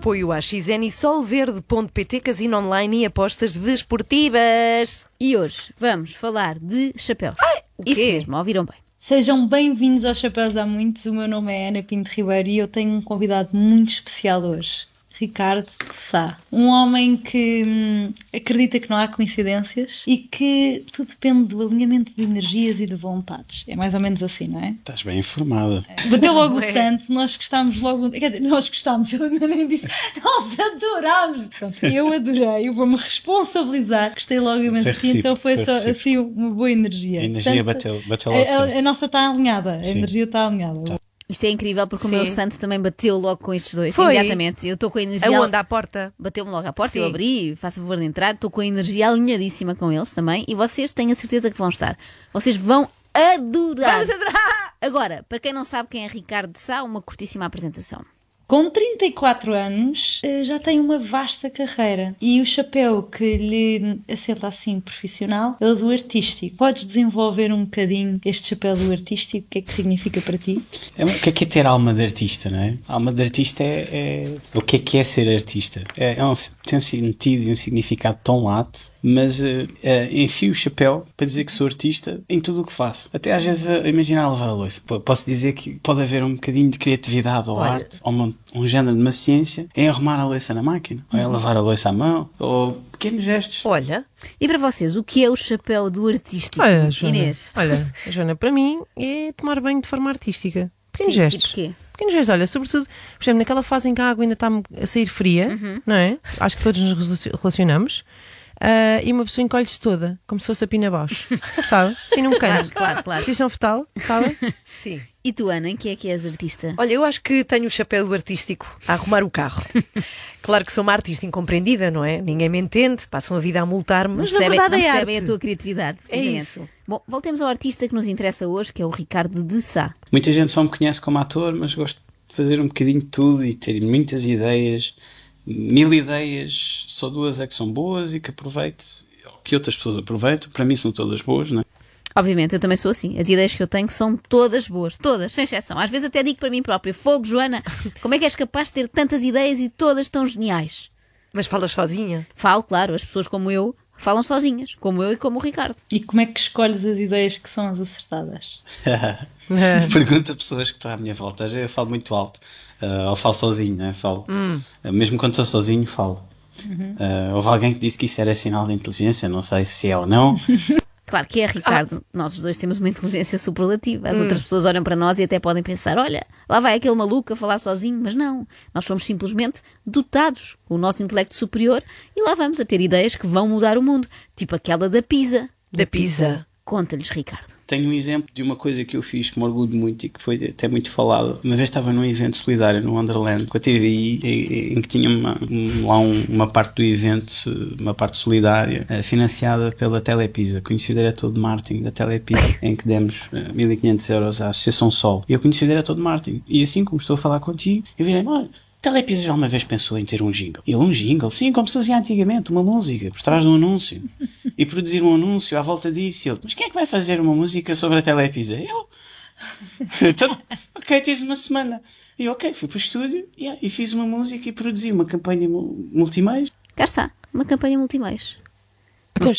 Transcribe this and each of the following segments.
apoio à XN e solverde.pt, casino online e apostas desportivas. E hoje vamos falar de chapéus. o Isso mesmo, ouviram bem. Sejam bem-vindos aos Chapéus Há Muitos. O meu nome é Ana Pinto Ribeiro e eu tenho um convidado muito especial hoje. Ricardo de Sá. Um homem que hum, acredita que não há coincidências e que tudo depende do alinhamento de energias e de vontades. É mais ou menos assim, não é? Estás bem informada. Bateu logo o É. santo, nós gostámos logo. Quer dizer, nós gostámos, eu ainda nem disse. Nós adorámos! Pronto, eu adorei, eu vou-me responsabilizar. Gostei logo imenso Foi de ti, então foi, recíproco, só assim uma boa energia. A energia Portanto, bateu, bateu a, logo a- certo. a nossa está alinhada, a Sim. energia está alinhada. Isto é incrível porque Sim. o meu santo também bateu logo com estes dois, Foi. imediatamente. Eu estou com a energia. Aonde? À porta? Bateu-me logo à porta, Sim. eu abri, faço favor de entrar, estou com a energia alinhadíssima com eles também e vocês tenho a certeza que vão estar. Vocês vão adorar. Vamos adorar! Agora, para quem não sabe quem é Ricardo de Sá, uma curtíssima apresentação. Com 34 anos, eh, já tem uma vasta carreira e o chapéu que lhe assenta assim profissional é o do artístico. Podes desenvolver um bocadinho este chapéu do artístico? O que é que significa para ti? É, o que é que é ter alma de artista, não é? Alma de artista é, é- O que é que é ser artista? É, é um, tem um sentido e um significado tão lato, mas eh, eh, enfio o chapéu para dizer que sou artista em tudo o que faço. Até às vezes a imaginar a lavar a louça. P- Posso dizer que pode haver um bocadinho de criatividade ou Olha. arte, ou uma- um género de uma ciência em arrumar a louça na máquina, ou em lavar a louça à mão, ou pequenos gestos. Olha, E para vocês, o que é o chapéu do artístico? Olha, Joana, Inês. olha, Joana, para mim é tomar banho de forma artística. Pequenos Sim, gestos. tipo quê? Pequenos gestos, olha, sobretudo, por exemplo, naquela fase em que a água ainda está a sair fria, Uhum. não é? Acho que todos nos relacion- relacionamos. Ah, e uma pessoa encolhe-se toda, como se fosse a Pina Bausch, sabe? Assim num Claro, canto. claro, claro. Posição fetal, sabe? sim. E tu, Ana, em que é que és artista? Olha, eu acho que tenho o chapéu do artístico a arrumar o carro. claro que sou uma artista incompreendida, não é? Ninguém me entende, passam a vida a multar-me, mas na percebem- verdade não é percebem arte. a tua criatividade. precisamente. isso. Bom, voltemos ao artista que nos interessa hoje, que é o Ricardo de Sá. Muita gente só me conhece como ator, mas gosto de fazer um bocadinho de tudo e ter muitas ideias, mil ideias, só duas é que são boas e que aproveito, ou que outras pessoas aproveitam, para mim são todas boas, não é? Obviamente, eu também sou assim. As ideias que eu tenho são todas boas, todas, sem exceção. Às vezes até digo para mim própria: Fogo, Joana, como é que és capaz de ter tantas ideias e todas tão geniais? Mas falas sozinha. Falo, claro, as pessoas como eu falam sozinhas, como eu e como o Ricardo. E como é que escolhes as ideias que são as acertadas? Pergunta a pessoas que estão à minha volta. Eu falo muito alto, ah, ou falo sozinho, né? falo. Ah, mesmo quando estou sozinho, falo. Ah, houve alguém que disse que isso era sinal de inteligência, não sei se é ou não. Claro que é, Ricardo. Nós os dois temos uma inteligência superlativa. As outras pessoas olham para nós e até podem pensar: olha, lá vai aquele maluco a falar sozinho, mas não. Nós somos simplesmente dotados com o nosso intelecto superior e lá vamos a ter ideias que vão mudar o mundo, tipo aquela da Pisa. Da Pisa. Conta-lhes, Ricardo. Tenho um exemplo de uma coisa que eu fiz que me orgulho muito e que foi até muito falado. Uma vez estava num evento solidário no Wonderland com a TVI, em que tinha uma, um- lá um- uma parte do evento, uma parte solidária, eh, financiada pela Telepisa. Conheci o diretor de marketing da Telepisa, em que demos eh, 1500 euros à Associação Sol. E eu conheci o diretor de marketing. E assim como estou a falar contigo, eu virei, olha, Telepisa já uma vez pensou em ter um jingle. Ele, um jingle? Sim, como se fazia antigamente, uma música, por trás de um anúncio. E produzir um anúncio à volta disso. E ele, mas quem é que vai fazer uma música sobre a Telepisa? Eu. então, ok, tens uma semana. E eu, ok, fui para o estúdio yeah, e fiz uma música e produzi uma campanha mu- multimês. Cá está, uma campanha multimeios. Então,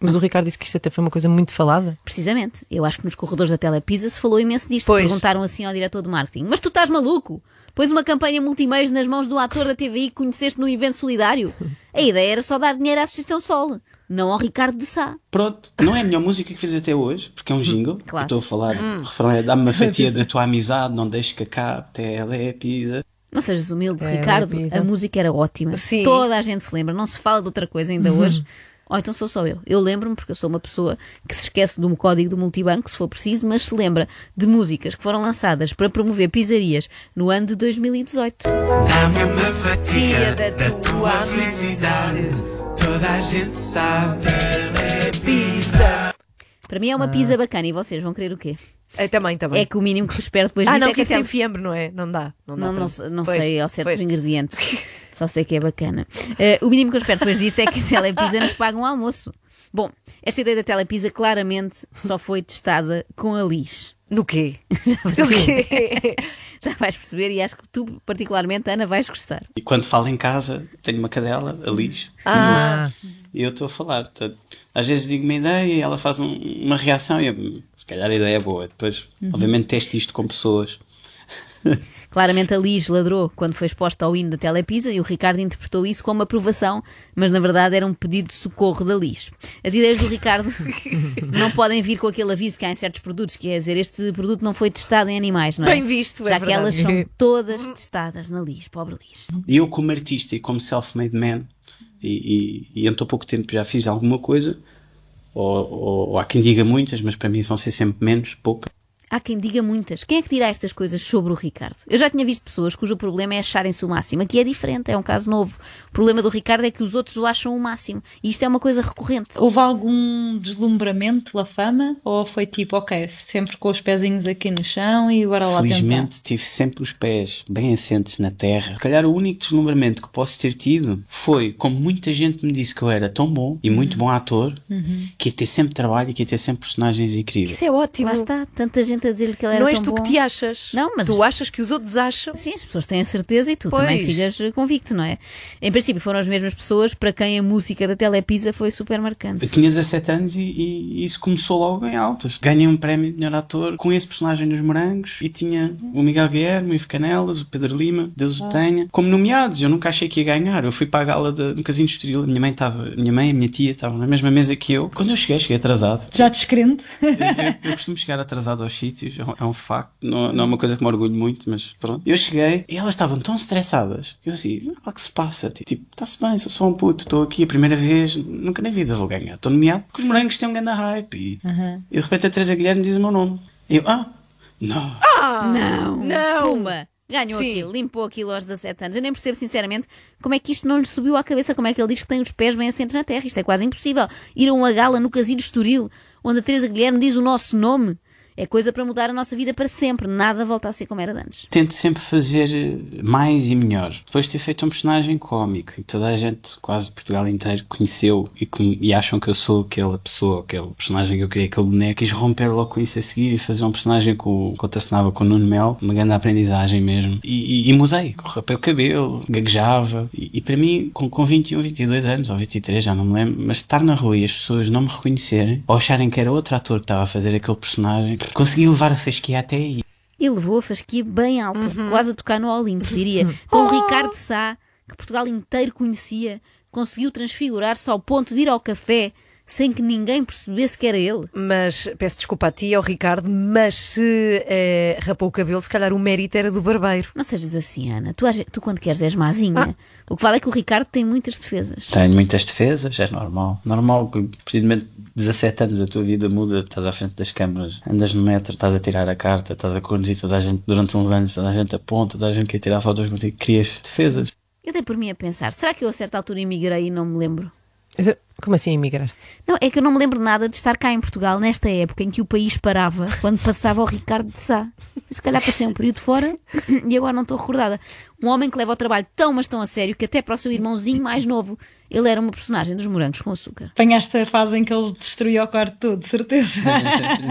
mas o Ricardo disse que isto até foi uma coisa muito falada. Precisamente. Eu acho que nos corredores da Telepisa se falou imenso disto. Pois. Perguntaram assim ao diretor de marketing: Mas tu estás maluco? Pôs uma campanha multimeios nas mãos de um ator da TVI que conheceste num evento solidário? A ideia era só dar dinheiro à Associação Sol, não ao Ricardo de Sá. Pronto, não é a melhor música que fiz até hoje, porque é um jingle. Claro. Estou a falar, o refrão é dá-me uma fatia da tua amizade, não deixes que acabe, Telepisa. Não sejas humilde, É, Ricardo. Pisa. A música era ótima. Sim. Toda a gente se lembra. Não se fala de outra coisa ainda hoje. Ou então sou só eu. Eu lembro-me porque eu sou uma pessoa que se esquece de um código do multibanco, se for preciso, mas se lembra de músicas que foram lançadas para promover pizzarias no ano de 2018. Dá-me uma fatia da da tua tua felicidade. Toda a gente sabe, é pizza. Para mim é uma pizza bacana e vocês vão querer o quê? É, também, também. É que o mínimo que eu espero depois ah, disso não, é que isso tem fiambre, não é? Não dá. Não, dá Não, não, se- não Pois, sei ao certos ingredientes, só sei que é bacana. Eh, o mínimo que eu espero depois disto é que a Telepisa nos pague um almoço. Bom, esta ideia da Telepisa claramente só foi testada com a Lis. No quê? Já vais No perceber. quê? Já vais perceber e acho que tu, particularmente, Ana, vais gostar. E quando falo em casa, tenho uma cadela, a Liz, Ah, e eu estou a falar. Portanto, às vezes digo uma ideia e ela faz um- uma reação e eu, "Hum, se calhar a ideia é boa. Depois, obviamente, testo isto com pessoas. Claramente a Liz ladrou quando foi exposta ao hino da Telepisa e o Ricardo interpretou isso como aprovação, mas na verdade era um pedido de socorro da Liz. As ideias do Ricardo não podem vir com aquele aviso que há em certos produtos, que é dizer este produto não foi testado em animais, não é? Bem visto, é Já que verdade. elas são todas testadas na Liz, pobre Liz. E eu, como artista e como self-made man, e, e, e em tão pouco tempo já fiz alguma coisa, ou, ou, ou há quem diga muitas, mas para mim vão ser sempre menos, poucas. Há quem diga muitas. Quem é que dirá estas coisas sobre o Ricardo? Eu já tinha visto pessoas cujo problema é acharem-se o máximo. Aqui é diferente, é um caso novo. O problema do Ricardo é que os outros o acham o máximo. E isto é uma coisa recorrente. Houve algum deslumbramento pela fama? Ou foi tipo, ok, sempre com os pezinhos aqui no chão e bora lá Felizmente tive sempre os pés bem assentes na terra. Se calhar o único deslumbramento que posso ter tido foi, como muita gente me disse que eu era tão bom e muito bom ator, que ia ter sempre trabalho e que ia ter sempre personagens incríveis. isso é ótimo. Lá está, tanta gente a dizer-lhe que ele era Não és tu bom. que te achas. Não, mas- Tu achas que os outros acham. Sim, as pessoas têm a certeza e tu Pois. também ficas convicto, não é? Em princípio, foram as mesmas pessoas para quem a música da Telepisa foi super marcante. Eu tinha 17 anos e, e isso começou logo em altas. Ganhei um prémio de melhor ator com esse personagem dos Morangos e tinha o Miguel Guilherme, o Ivo Canelas, o Pedro Lima, Deus o tenha, como nomeados. Eu nunca achei que ia ganhar. Eu fui para a gala de, no Casino Estoril. A minha mãe estava, a minha mãe e a minha tia estavam na mesma mesa que eu. Quando eu cheguei, cheguei atrasado. Já descrente? Eu, eu- eu costumo chegar atrasado aos sítios, é um, é um facto, não, não é uma coisa que me orgulho muito, mas pronto. Eu cheguei e elas estavam tão estressadas. Eu assim, o que se passa? Tipo, está-se bem, sou só um puto, estou aqui a primeira vez, nunca na vida vou ganhar. Estou nomeado porque os morangos têm um grande hype. E, e de repente a Teresa Guilherme diz o meu nome. E eu, ah, não. Não! não. Pumba! Ganhou Sim. aquilo, limpou aquilo aos 17 anos. Eu nem percebo, sinceramente, como é que isto não lhe subiu à cabeça. Como é que ele diz que tem os pés bem assentes na terra? Isto é quase impossível. Ir a uma gala no Casino Estoril, onde a Teresa Guilherme diz o nosso nome, é coisa para mudar a nossa vida para sempre. Nada volta a ser como era antes. Tento sempre fazer eh, mais e melhor. Depois de ter feito um personagem cómico e toda a gente, quase Portugal inteiro, conheceu e, e acham que eu sou aquela pessoa, aquele personagem que eu queria, aquele boneco, quis romper logo com isso a seguir e fazer um personagem com, que eu tracinava com o Nuno Mel, uma grande aprendizagem mesmo. E, e, e mudei, rapei o cabelo, gaguejava. E, e para mim, com, com 21, 22 anos, ou 23, já não me lembro, mas estar na rua e as pessoas não me reconhecerem, ou acharem que era outro ator que estava a fazer aquele personagem, consegui levar a fasquia até aí. E levou a fasquia bem alta, quase a tocar no Olimpo, diria. Então o Ricardo Sá, que Portugal inteiro conhecia, conseguiu transfigurar-se ao ponto de ir ao café sem que ninguém percebesse que era ele. Mas peço desculpa a ti e ao Ricardo, mas se eh, rapou o cabelo, se calhar o mérito era do barbeiro. Não sejas assim, Ana. Tu, tu quando queres és mazinha. O que vale é que o Ricardo tem muitas defesas. Tenho muitas defesas, é normal. Normal que, precisamente, 17 anos a tua vida muda, estás à frente das câmaras, andas no metro, estás a tirar a carta, estás a conduzir toda a gente durante uns anos, toda a gente aponta, toda a gente quer tirar fotos contigo, crias defesas. Eu dei por mim a pensar, será que eu a certa altura emigrei e não me lembro? Como assim imigraste? Não, é que eu não me lembro nada de estar cá em Portugal nesta época em que o país parava quando passava o Ricardo de Sá. Se calhar passei um período fora e agora não estou recordada. Um homem que leva o trabalho tão, mas tão a sério que até para o seu irmãozinho mais novo ele era uma personagem dos morangos com açúcar. Apanhaste a fase em que ele destruiu o quarto todo, de certeza.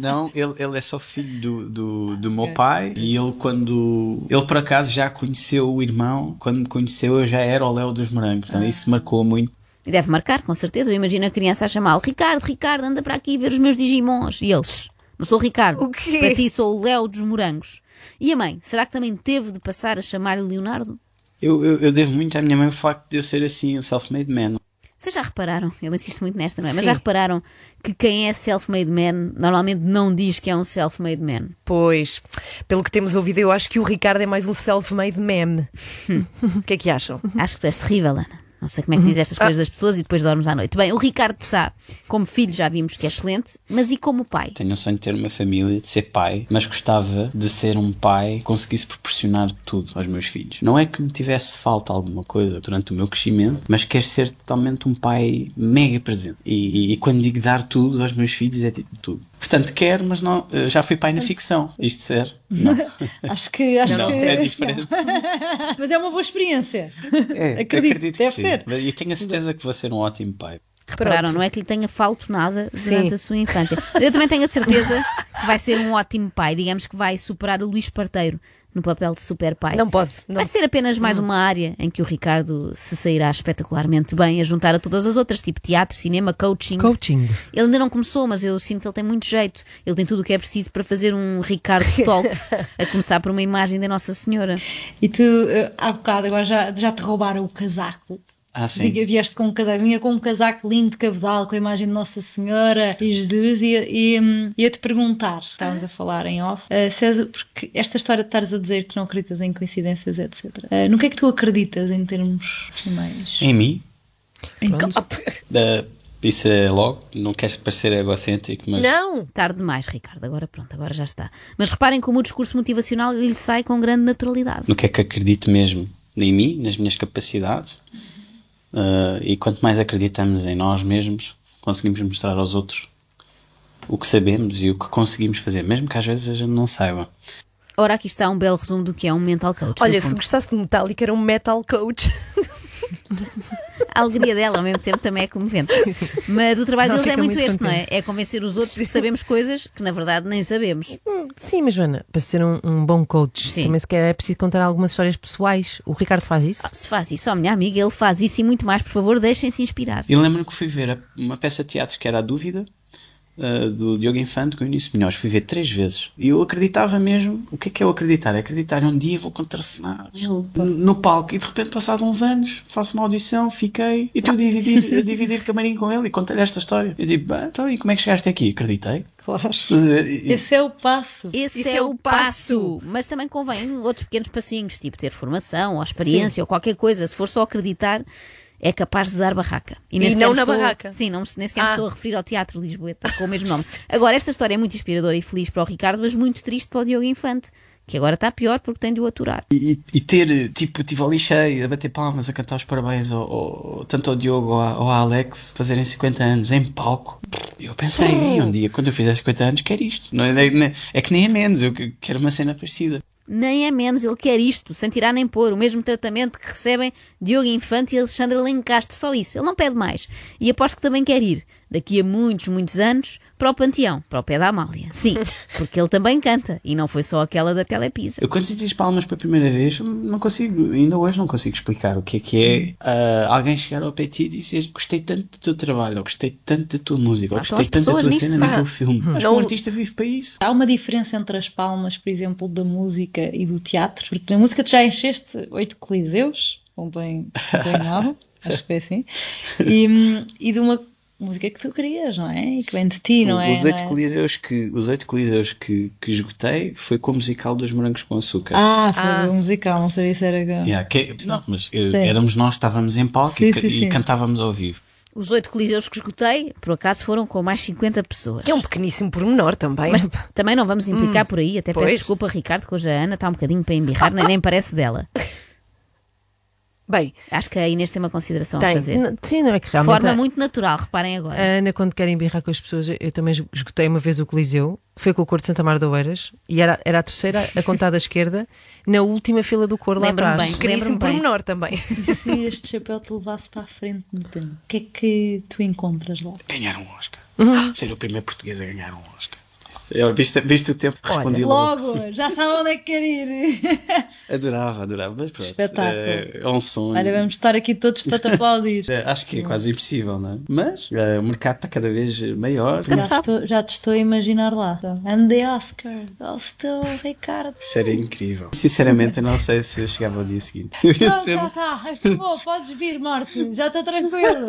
Não, ele, ele é só filho do, do, do meu pai e ele quando... Ele por acaso já conheceu o irmão, quando me conheceu eu já era o Léo dos Morangos, então isso marcou muito. E deve marcar, com certeza. Eu imagino a criança a chamá-lo Ricardo, Ricardo, anda para aqui ver os meus Digimons. E eles, não sou o Ricardo. O quê? Para ti sou o Léo dos morangos. E a mãe, será que também teve de passar a chamar-lhe Leonardo? Eu, eu, eu devo muito à minha mãe o facto de eu ser assim, um self-made man. Vocês já repararam, ele insiste muito nesta, não é? Mas já repararam que quem é self-made man normalmente não diz que é um self-made man. Pois, pelo que temos ouvido, eu acho que o Ricardo é mais um self-made meme. O que é que acham? Acho que tu és terrível, Ana. Não sei como é que diz estas coisas das pessoas e depois dormes à noite. Bem, o Ricardo de Sá, como filho já vimos que é excelente, mas e como pai? Tenho o sonho de ter uma família, de ser pai, mas gostava de ser um pai que conseguisse proporcionar tudo aos meus filhos. Não é que me tivesse falta alguma coisa durante o meu crescimento, mas quero ser totalmente um pai mega presente. E, e- e quando digo dar tudo aos meus filhos, é tipo tudo. Portanto, quero, mas não, eh, já fui pai na ficção. Isto serve? Não. Acho que. Acho Não, que é diferente. Mas é uma boa experiência. É, Acredito, acredito deve que sim. ser. E tenho a certeza que vou ser um ótimo pai. Repararam, Pronto. não é que lhe tenha falto nada Sim. durante a sua infância. Eu também tenho a certeza que vai ser um ótimo pai. Digamos que vai superar o Luís Parteiro no papel de super pai. Não pode. Não. Vai ser apenas mais uma área em que o Ricardo se sairá espetacularmente bem a juntar a todas as outras, tipo teatro, cinema, coaching. Coaching. Ele ainda não começou, mas eu sinto que ele tem muito jeito. Ele tem tudo o que é preciso para fazer um Ricardo Talks, a começar por uma imagem da Nossa Senhora. E tu, eh, há bocado, agora já, já te roubaram o casaco. Ah, sim. Diga, vieste com um casaco, vinha com um casaco lindo de cabedal, com a imagem de Nossa Senhora e Jesus, e, e ia-te perguntar, estávamos a falar em off, se és- porque esta história de estares a dizer que não acreditas em coincidências, etc. eh, no que é que tu acreditas em termos assim, mais. Em mim, Em eh, isso é logo, não queres parecer egocêntrico, mas Não. Tarde demais, Ricardo. Agora pronto, agora já está. Mas reparem como o discurso motivacional lhe sai com grande naturalidade. no que é que acredito mesmo em mim, nas minhas capacidades. Eh, e quanto mais acreditamos em nós mesmos, conseguimos mostrar aos outros o que sabemos e o que conseguimos fazer, mesmo que às vezes a gente não saiba. Ora, aqui está um belo resumo do que é um mental coach. Olha, se gostasse de Metallica, era um metal coach. A alegria dela ao mesmo tempo também é comovente. Mas o trabalho Não, deles é muito, muito este, não é? contente. É convencer os outros de que sabemos coisas que na verdade nem sabemos. Sim, mas Joana, para ser um, um bom coach, Sim. também se quer é preciso contar algumas histórias pessoais. O Ricardo faz isso? Se faz isso, ó, minha amiga, ele faz isso e muito mais, por favor, deixem-se inspirar. E lembro-me que fui ver a- uma peça de teatro que era A Dúvida, uh, do Diogo Infante, com o Início Melhores. Fui ver três vezes. E eu acreditava mesmo. O que é que é eu acreditar? É acreditar, um dia vou contracenar no palco. E de repente, passado uns anos, faço uma audição, fiquei. E estou a dividir, a dividir camarim com ele e contei-lhe esta história. Eu digo, "Bem, então, e como é que chegaste aqui? Acreditei. Claro. Esse é o passo. Esse Isso é, é o o passo. Mas também convém outros pequenos passinhos, tipo ter formação ou experiência ou qualquer coisa. Se for só acreditar, é capaz de dar barraca. E sequer não na estou- barraca. Sim, não, nem sequer me Ah. estou a referir ao Teatro Lisboeta com o mesmo nome. Agora, esta história é muito inspiradora e feliz para o Ricardo, mas muito triste para o Diogo Infante, que agora está pior porque tem de o aturar. E, e ter, tipo, tive ali cheio, a bater palmas, a cantar os parabéns ao, ao- tanto ao Diogo ou, à Alex fazerem 50 anos em palco. Eu pensei, "Ei, um dia, quando eu fizer 50 anos, quero isto. Não é, é- é que nem é menos, eu que- quero uma cena parecida. Nem é menos, ele quer isto, sem tirar nem pôr, o mesmo tratamento que recebem Diogo Infante e Alexandra Lencastre, só isso, ele não pede mais. E aposto que também quer ir, daqui a muitos, muitos anos, para o Panteão, para o pé da Amália. Sim, porque ele também canta, e não foi só aquela da Telepisa. Eu quando senti as palmas pela primeira vez, não consigo, ainda hoje não consigo explicar o que é que é ah, alguém chegar ao pé de ti e dizer gostei tanto do teu trabalho, ou gostei tanto da tua música, ou Ah, gostei as tanto da tua cena pá. naquele filme. Acho que Não- um artista vive para isso. Há uma diferença entre as palmas, por exemplo, da música e do teatro, porque na música tu já encheste oito coliseus, não tem, não tem nada, acho que foi assim, e, hum, e de uma música que tu querias, não é? E que vem de ti, não é? os oito é? coliseus que, os oito coliseus que, que esgotei foi com o musical dos Morangos com Açúcar. Ah, foi Ah. um musical, não sabia se era. Yeah, que- não, mas eh, Sim. éramos nós, estávamos em palco Sim, e, sim, e sim. cantávamos ao vivo. Os oito coliseus que esgotei, por acaso, foram com mais 50 pessoas. Que é um pequeníssimo pormenor também. Mas também não vamos implicar por aí, até peço pois. desculpa, Ricardo, que hoje a Ana está um bocadinho para embirrar, nem, nem parece dela. Bem, Acho que a Inês tem uma consideração a Tem. fazer. Não, Sim, não é que De forma a- muito natural, reparem agora. A Ana, quando querem birrar com as pessoas, eu- também esgotei uma vez o Coliseu, foi com o cor de Santa Mar de Oeiras, e era, era a terceira a contar da esquerda, na última fila do cor lá atrás. bem. bem. pormenor também. Se este chapéu te levasse para a frente no tempo, o que é que tu encontras lá? Ganhar um Oscar. Uhum. Ser o primeiro português a ganhar um Oscar. Eu, viste, viste o tempo? Respondi logo. Logo, já sabe onde é que quer ir. Adorava, adorava. Mas pronto. Espetáculo. É, é um sonho. Olha, vamos estar aqui todos para te aplaudir. É, acho que é quase impossível, não é? Mas é, o mercado está cada vez maior. Já, sabe. estou, já te estou a imaginar lá. And the Oscar to Ricardo. Isso era incrível. Sinceramente, eu não sei se eu chegava ao dia seguinte. Pronto, ser- já está. Acabou, podes vir, Morte. Já estou tranquilo.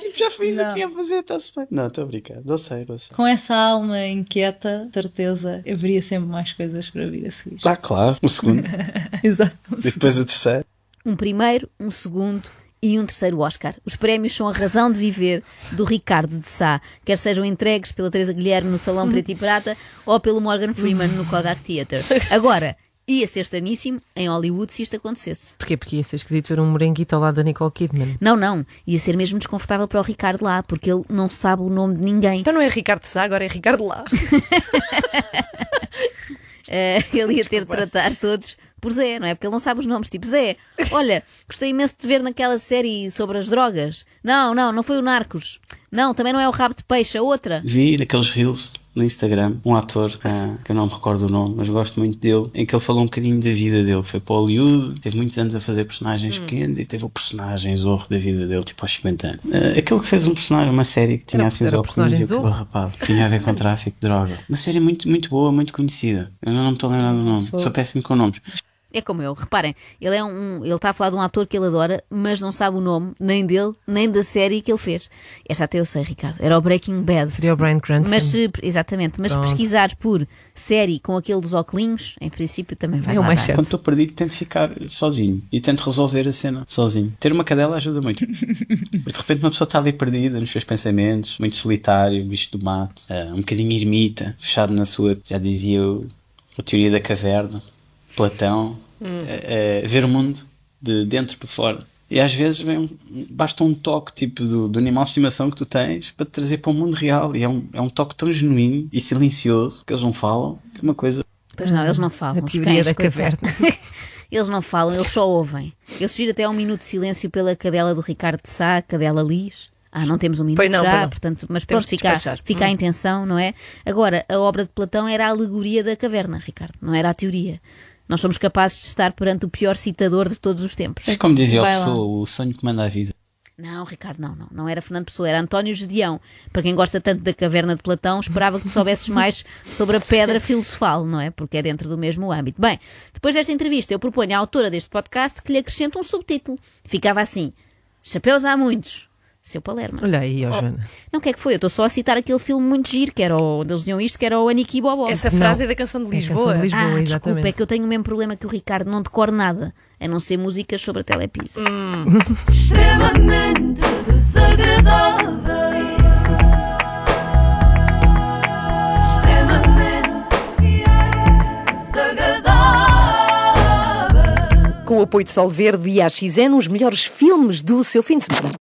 Tipo, já fiz o Não. que ia fazer, está-se bem. Não, estou a brincar. Não sei, não sei. Com essa alma inquieta, certeza, haveria sempre mais coisas para vir a seguir. Ah, claro. O segundo. Exato. e depois o terceiro. Um primeiro, um segundo e um terceiro Oscar. Os prémios são a razão de viver do Ricardo de Sá, quer sejam entregues pela Teresa Guilherme no Salão Preto e Prata ou pelo Morgan Freeman no Kodak Theatre. Agora, ia ser estaníssimo em Hollywood se isto acontecesse. Porquê? Porque ia ser esquisito ver um moranguito ao lado da Nicole Kidman. Não, não, ia ser mesmo desconfortável para o Ricardo lá, porque ele não sabe o nome de ninguém. Então não é Ricardo Sá, agora é Ricardo Lá. Eh, ele ia ter de tratar todos por Zé, não é? Porque ele não sabe os nomes. Tipo, Zé, olha, gostei imenso de te ver naquela série sobre as drogas. Não, não, não foi o Narcos. Não, também não é o Rabo de Peixe, a outra. Vi naqueles reels no Instagram um ator ah, que eu não me recordo o nome, mas gosto muito dele, em que ele falou um bocadinho da vida dele. Foi para Hollywood, teve muitos anos a fazer personagens pequenos e teve o personagem zorro da vida dele, tipo aos 50 anos. Ah, aquele que fez um personagem, uma série que tinha Era- assim os óculos e o cabelo rapado, que tinha a ver com tráfico de droga. Uma série muito, muito boa, muito conhecida. Eu não me estou a lembrar do nome, sou péssimo com nomes. É como eu, reparem, ele é um, ele está a falar de um ator que ele adora, mas não sabe o nome nem dele, nem da série que ele fez. Esta até eu sei, Ricardo, era o Breaking Bad. Seria o Brian Cranston. Mas se, exatamente, mas se Pronto. pesquisares por série com aquele dos óculos, em princípio também vai É o lá mais dar. certo. Quando estou perdido, tento ficar sozinho e tento resolver a cena sozinho. Ter uma cadela ajuda muito. Mas de repente uma pessoa está ali perdida nos seus pensamentos, muito solitário, bicho do mato, ah, um bocadinho ermita, fechado na sua, já dizia o, a teoria da caverna, Platão, ah, ah, ver o mundo de dentro para fora. E às vezes vem um- basta um toque tipo do, do animal de estimação que tu tens para te trazer para o mundo real. E é um, é um toque tão genuíno e silencioso que eles não falam, que é uma coisa Pois não, eles não falam. A os teoria cães, da caverna. eles não falam, eles só ouvem. Eu sugiro até um minuto de silêncio pela cadela do Ricardo de Sá, cadela Lis. Ah, não temos um minuto não, já, pois não. portanto, mas Temos pronto, fica, fica a intenção, não é? Agora, a obra de Platão era a alegoria da caverna, Ricardo, não era a teoria. Nós somos capazes de estar perante o pior citador de todos os tempos. É como dizia a Vai lá. pessoa, o sonho que manda a vida. Não, Ricardo, não, não. Não era Fernando Pessoa, era António Gedeão. Para quem gosta tanto da caverna de Platão, esperava que tu soubesses mais sobre a pedra filosofal, não é? Porque é dentro do mesmo âmbito. Bem, depois desta entrevista, eu proponho à autora deste podcast que lhe acrescente um subtítulo. Ficava assim: Chapéus há muitos. Seu Palermo. Olha aí, ó Joana. Não, o que é que foi? Eu estou só a citar aquele filme muito giro, que era o, onde eles diziam isto, que era o Aniki Bobó. Essa frase é da canção de É Lisboa. de Lisboa. Ah, desculpa, exatamente. é que eu tenho o mesmo problema que o Ricardo, não decoro nada, a não ser músicas sobre a Telepisa. extremamente desagradável. Extremamente desagradável. Com o apoio de Sol Verde e AXN, os melhores filmes do seu fim de semana.